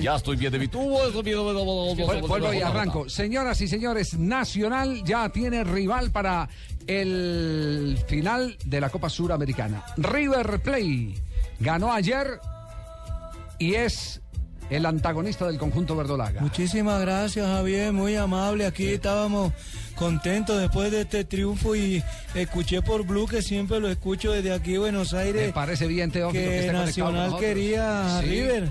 Ya estoy bien de mi tubo. bien- Vuelvo y arranco. Señoras y señores, Nacional ya tiene rival para el final de la Copa Suramericana. River Play ganó ayer y es el antagonista del conjunto verdolaga. Muchísimas gracias, Javier, muy amable. Aquí estábamos contentos después de este triunfo y escuché por Blue, que siempre lo escucho desde aquí, Buenos Aires. Me parece bien, Teófilo, que que esté conectado con Nacional quería a Sí. River.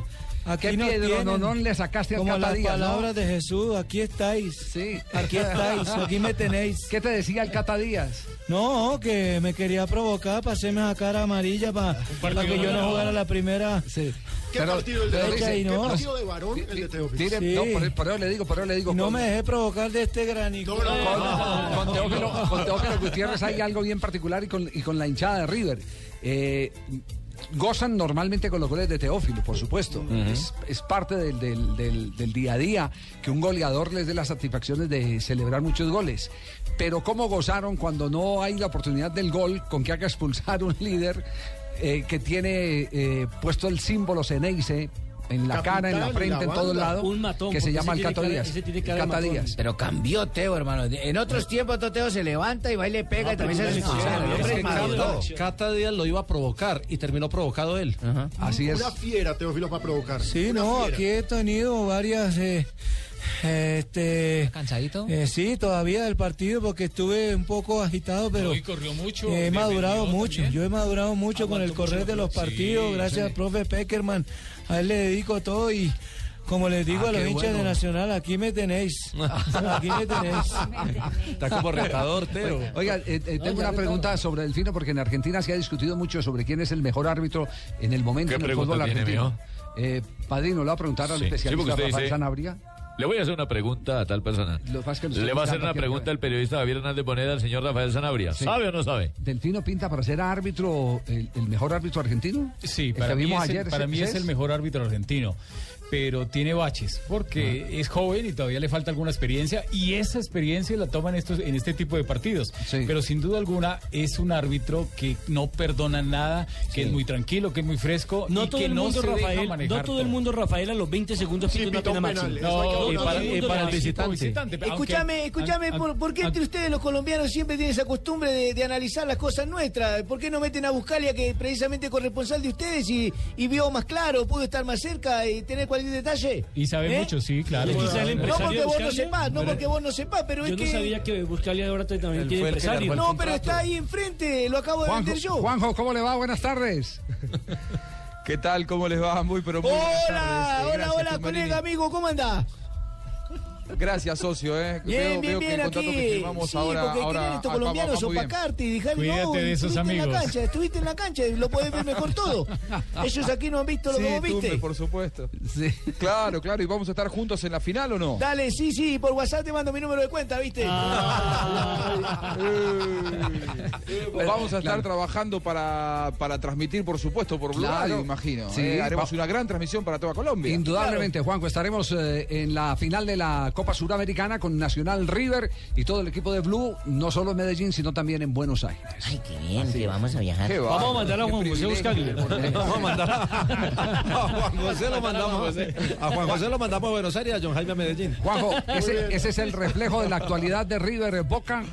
Aquí ¿Qué nos Pedro tienen. Nonón le sacaste al Como Cata las Díaz, no? palabras de Jesús, aquí estáis. Sí. Aquí estáis, aquí me tenéis. ¿Qué te decía el Cata Díaz? No, que me quería provocar para hacerme esa cara amarilla para, para que yo no jugara la primera. Sí. ¿Qué partido el de y ¿Qué no, partido de varón el de Teófilo? Sí. no, por, por eso le digo, por eso le digo. no con- me dejé provocar de este granico. No, no, no. con, con Teófilo, con Teófilo Gutiérrez hay algo bien particular y con, y con la hinchada de River. Eh, gozan normalmente con los goles de Teófilo, por supuesto. es, es parte del, del- del- del día a día que un goleador les dé las satisfacciones de celebrar muchos goles. Pero cómo gozaron cuando no hay la oportunidad del gol con que haga expulsar un líder eh, que tiene eh, puesto el símbolo Ceneice en la cara, en la en frente, la en todo lado, Un matón, que se llama el tiene Cato cara- Díaz. ese tiene El cara de Cata matón. Díaz. Pero cambió Teo, hermano. En otros tiempos Teo se levanta y va y le pega y también se. Cata, Díaz lo iba a provocar y terminó provocado él. Así es. Una fiera, Teófilo, para provocar. Sí, Una no, fiera. aquí he tenido varias. eh, este, ¿Cansadito? eh, sí, todavía del partido porque estuve un poco agitado, pero Hoy corrió mucho. he madurado mucho. también. Yo he madurado mucho con el correr mucho de los partidos, Sí, gracias al profe Peckerman. A él le dedico todo y. Como les digo Ah, a los hinchas bueno. de Nacional, aquí me tenéis. Aquí me tenéis. Está como retador, Teo. Oiga, eh, eh, tengo una pregunta sobre el fino porque en Argentina se ha discutido mucho sobre quién es el mejor árbitro en el momento ¿Qué en el fútbol argentino. Eh, padrino, ¿lo va a preguntar al Sí, sí, especialista usted Rafael dice- Sanabria? Le voy a hacer una pregunta a tal persona. Lo que que Le va a hacer una pregunta al periodista Javier Hernández Boneda al señor Rafael Sanabria. Sí. ¿Sabe o no sabe? ¿Delfino pinta para ser árbitro, el, el mejor árbitro argentino? Sí, ¿El para mí, vimos es, el- ayer, para ¿ese- mí es el mejor árbitro argentino. Pero tiene baches, porque es joven y todavía le falta alguna experiencia, y esa experiencia la toma en, estos, en este tipo de partidos. Sí. Pero sin duda alguna es un árbitro que no perdona nada, que es muy tranquilo, que es muy fresco, No y todo que el no mundo, se deja Rafael, manejar no todo el mundo, Rafael, a los 20 segundos Sí, pide una penal. No, para, el para visitante. aunque- Escúchame, escúchame, an- ¿por, por qué an- entre ustedes los colombianos siempre tienen esa costumbre de, de analizar las cosas nuestras? ¿Por qué no meten a Buscalia, que precisamente es corresponsal de ustedes y, y vio más claro, pudo estar más cerca y tener cualquier detalle? Y sabe ¿Eh? mucho, sí, claro. El No porque vos no sepas, no porque vos no sepas, pero Yo es no que... sabía que Buscalia ahora también tiene el empresario. el No, pero está ahí enfrente, lo acabo de vender yo. Juanjo, ¿cómo le va? Buenas tardes. ¿Qué tal? ¿Cómo les va? Muy, pero muy buenas Hola, tardes. Eh, hola, gracias, hola, colega, amigo, ¿cómo andás? Gracias, socio. Eh. Bien, veo, bien, veo que bien el contrato aquí. que firmamos sí, ahora, porque ahora quieren estos ah, colombianos opacarte y dejar Cuídate no, de esos estuviste en la amigos. cancha, estuviste en la cancha, lo podés ver mejor todo. Ellos aquí no han visto lo Sí, que vos viste. por supuesto. Sí. Claro, claro. ¿Y vamos a estar juntos en la final o no? Dale, sí, sí, por WhatsApp te mando mi número de cuenta, ¿viste? Eh, vamos a estar trabajando para, para transmitir, por supuesto, por Blue Claro. Radio, imagino. Sí, Eh, haremos una gran transmisión para toda Colombia. Indudablemente, Juanjo, estaremos eh, en la final de la Copa Suramericana con Nacional River y todo el equipo de Blue, no solo en Medellín, sino también en Buenos Aires. Ay, qué bien, que vamos a viajar. Vamos a mandar a Juan José. Buscalia. Vamos a mandar a, a Juan José lo mandamos a Juan José lo mandamos a Buenos Aires y a John Jaime a Medellín. Juanjo, ese, ese es el reflejo de la actualidad de River Boca.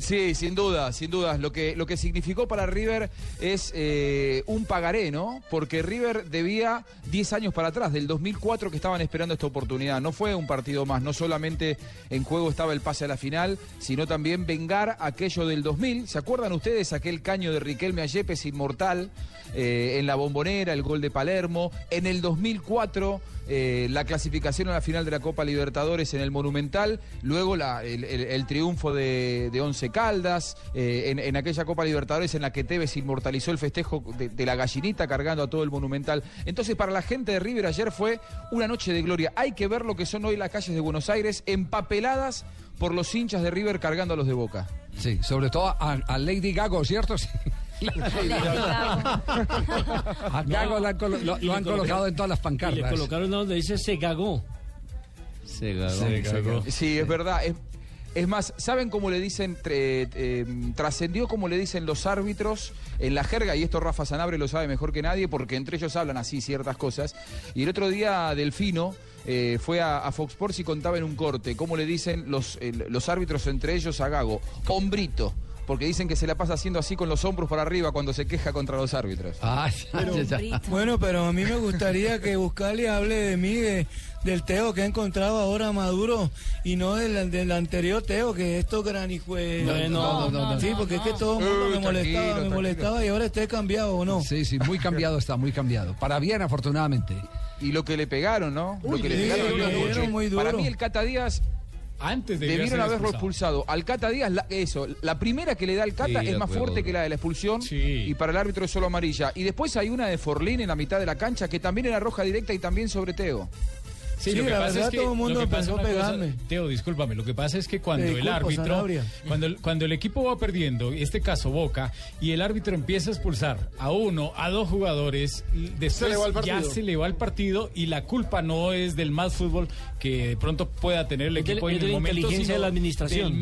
Sí, sin duda, sin duda. Lo que, lo que significó para River es eh, un pagaré, ¿no? Porque River debía 10 años para atrás, del 2004 que estaban esperando esta oportunidad. No fue un partido más, no solamente en juego estaba el pase a la final, sino también vengar aquello del 2000. ¿Se acuerdan ustedes aquel caño de Riquelme a Yepes inmortal eh, en la bombonera, el gol de Palermo? En el 2004, eh, la clasificación a la final de la Copa Libertadores en el Monumental, luego el- el triunfo de, de Once Caldas, eh, en, en aquella Copa Libertadores en la que Tevez inmortalizó el festejo de, de la gallinita cargando a todo el Monumental. Entonces, para la gente de River ayer fue una noche de gloria. Hay que ver lo que son hoy las calles de Buenos Aires, empapeladas por los hinchas de River cargando a los de Boca. Sí, sobre todo a, a Lady Gago, ¿cierto? Sí. A Gago lo han, colo- lo- Y lo le han colocaron- colocado en todas las Y le pancartas. colocaron donde dice se cagó. Se cagó. Sí, es verdad. Es, Es más, ¿saben cómo le dicen, tre- eh, trascendió cómo le dicen los árbitros en la jerga? Y esto Rafa Sanabre lo sabe mejor que nadie porque entre ellos hablan así ciertas cosas. Y el otro día Delfino eh, fue a, Fox Sports y contaba en un corte cómo le dicen los, los árbitros entre ellos a Gago, hombrito. Porque dicen que se la pasa haciendo así con los hombros para arriba cuando se queja contra los árbitros. Ah, ya. Bueno, pero a mí me gustaría que Buscali hable de mí, de- del Teo que ha encontrado ahora Maduro y no del, del anterior Teo, que esto granijue. No, no, no, no, Sí, porque es que todo el mundo me molestaba, tranquilo, me tranquilo. molestaba y ahora esté cambiado o no. Sí, sí, muy cambiado está, muy cambiado. Para bien, afortunadamente. Y lo que le pegaron, ¿no? lo que le sí, pegaron muy Para duro. mí el Cata Díaz Antes de debieron haberlo expulsado. Al Cata Díaz, la- eso, la primera que le da al Cata Sí, es más acuerdo. fuerte que la de la expulsión Sí. y para el árbitro es solo amarilla. Y después hay una de Forlín en la mitad de la cancha que también era roja directa y también sobre Teo. Sí, Sí, lo que la pasa verdad, es que, todo el mundo lo que pasa empezó a una cosa- pegarme. Teo, discúlpame, lo que pasa es que cuando el árbitro, Sanabria. cuando el, cuando el equipo va perdiendo, en este caso Boca, y el árbitro empieza a expulsar a uno, a dos jugadores, después le va el ya se le va el partido y la culpa no es del más fútbol que de pronto pueda tener el de- equipo es en de el la momento, inteligencia sino de la administración. del